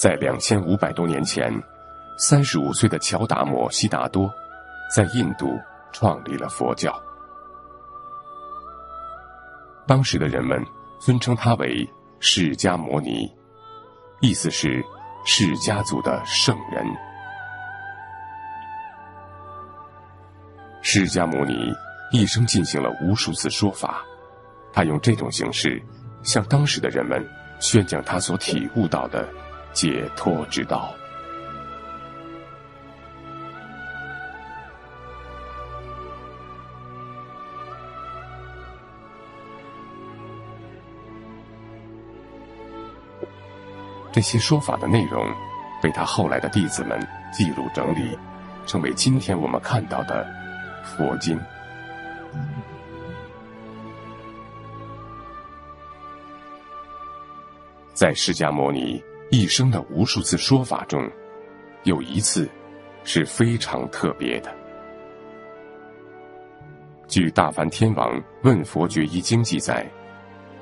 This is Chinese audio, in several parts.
在两千五百多年前，三十五岁的乔达摩悉达多，在印度创立了佛教。当时的人们尊称他为释迦摩尼，意思是释迦族的圣人。释迦牟尼一生进行了无数次说法，他用这种形式向当时的人们宣讲他所体悟到的解脱之道。这些说法的内容，被他后来的弟子们记录整理，成为今天我们看到的佛经。在释迦牟尼一生的无数次说法中，有一次是非常特别的。据《大梵天王问佛觉一经》记载，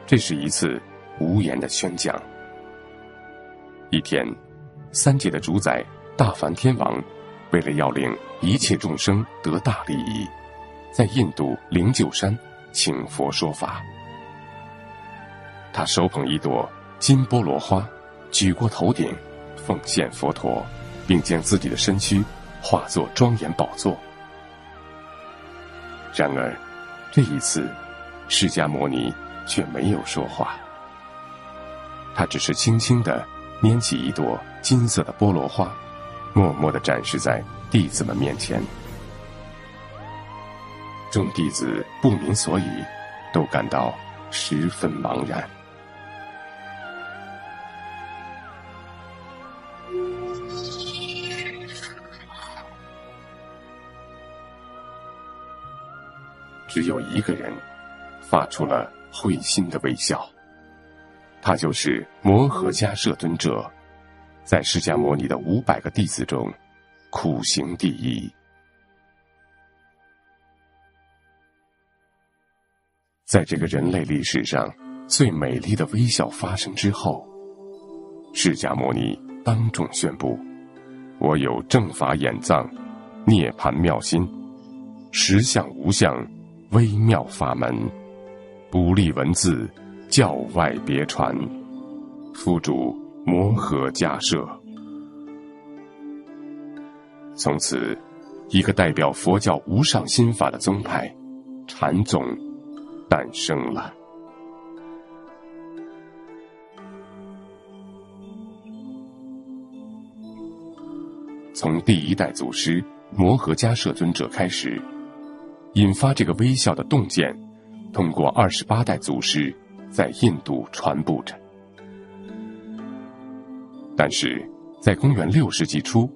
这是一次无言的宣讲。一天，三界的主宰大梵天王，为了要令一切众生得大利益，在印度灵鹫山请佛说法。他手捧一朵金菠萝花，举过头顶，奉献佛陀，并将自己的身躯化作庄严宝座。然而，这一次，释迦牟尼却没有说话，他只是轻轻的。拈起一朵金色的菠萝花，默默的展示在弟子们面前。众弟子不明所以，都感到十分茫然。只有一个人发出了会心的微笑。他就是摩诃迦摄尊者，在释迦牟尼的五百个弟子中，苦行第一。在这个人类历史上最美丽的微笑发生之后，释迦牟尼当众宣布：“我有正法眼藏，涅盘妙心，实相无相，微妙法门，不立文字。”教外别传，夫主摩诃迦摄。从此，一个代表佛教无上心法的宗派——禅宗诞生了。从第一代祖师摩诃迦摄尊者开始，引发这个微笑的洞见，通过二十八代祖师。在印度传播着，但是在公元六世纪初，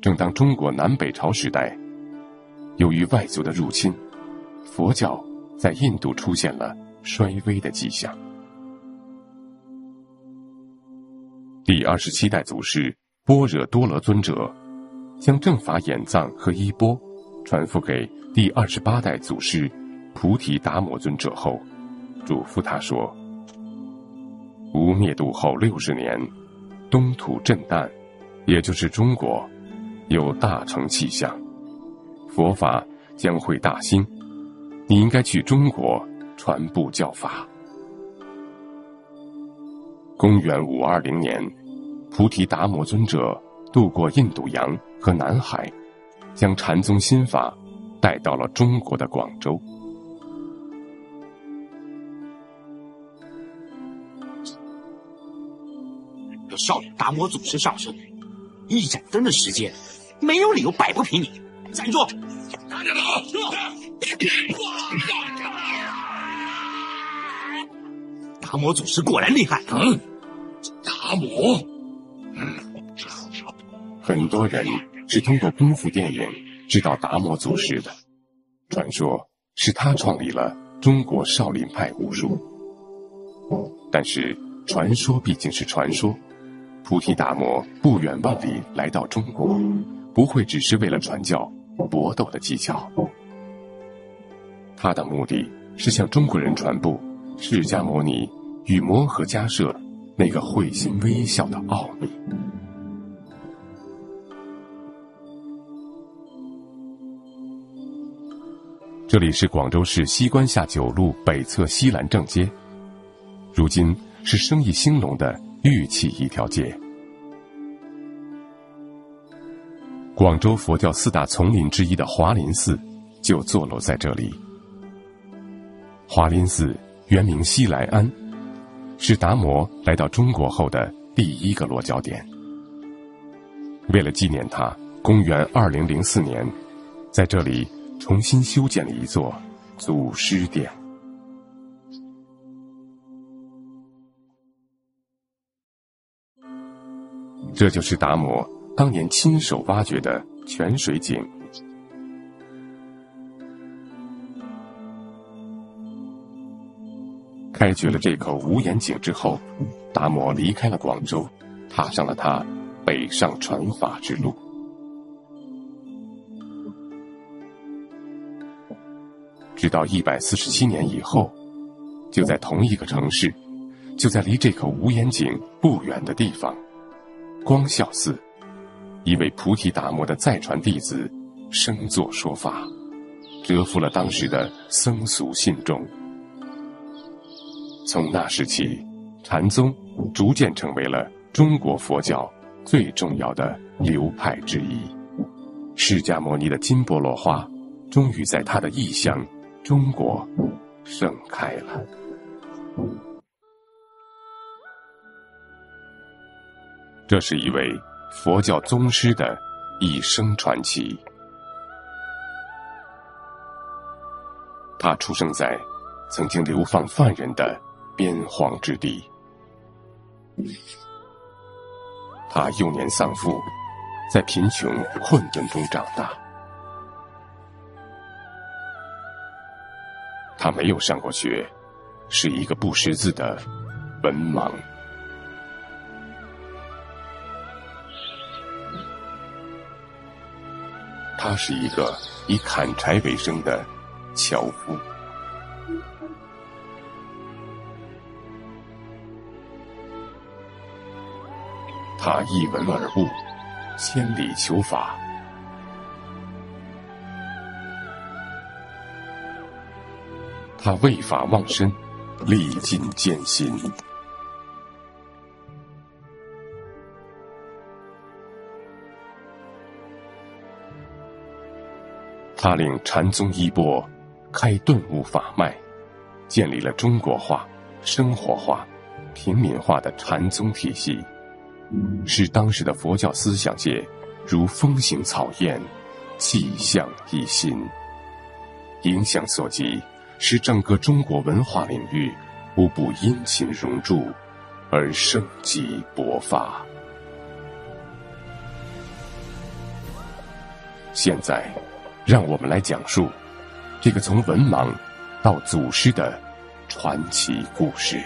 正当中国南北朝时代，由于外族的入侵，佛教在印度出现了衰微的迹象。第二十七代祖师般若多罗尊者将正法眼藏和衣钵传付给第二十八代祖师菩提达摩尊者后。嘱咐他说：“吴灭度后六十年，东土震旦，也就是中国，有大成气象，佛法将会大兴。你应该去中国传布教法。”公元五二零年，菩提达摩尊者渡过印度洋和南海，将禅宗心法带到了中国的广州。少林达摩祖师上身，一盏灯的时间，没有理由摆不平你。站住！达摩祖师果然厉害。嗯，达摩。嗯很多人是通过功夫电影知道达摩祖师的，传说是他创立了中国少林派武术。但是传说毕竟是传说。菩提达摩不远万里来到中国，不会只是为了传教、搏斗的技巧。他的目的是向中国人传播释迦牟尼与摩诃迦摄那个会心微笑的奥秘。这里是广州市西关下九路北侧西兰正街，如今是生意兴隆的玉器一条街。广州佛教四大丛林之一的华林寺，就坐落在这里。华林寺原名西来庵，是达摩来到中国后的第一个落脚点。为了纪念他，公元二零零四年，在这里重新修建了一座祖师殿。这就是达摩。当年亲手挖掘的泉水井，开掘了这口无眼井之后，达摩离开了广州，踏上了他北上传法之路。直到一百四十七年以后，就在同一个城市，就在离这口无眼井不远的地方，光孝寺。一位菩提达摩的再传弟子，生坐说法，折服了当时的僧俗信众。从那时起，禅宗逐渐成为了中国佛教最重要的流派之一。释迦牟尼的金波罗花，终于在他的异乡中国盛开了。这是一位。佛教宗师的一生传奇。他出生在曾经流放犯人的边荒之地。他幼年丧父，在贫穷困顿中长大。他没有上过学，是一个不识字的文盲。他是一个以砍柴为生的樵夫，他一闻而悟，千里求法，他为法忘身，历尽艰辛。他令禅宗衣钵开顿悟法脉，建立了中国化、生活化、平民化的禅宗体系，使当时的佛教思想界如风行草偃，气象一新。影响所及，使整个中国文化领域无不殷勤融铸，而生机勃发。现在。让我们来讲述这个从文盲到祖师的传奇故事。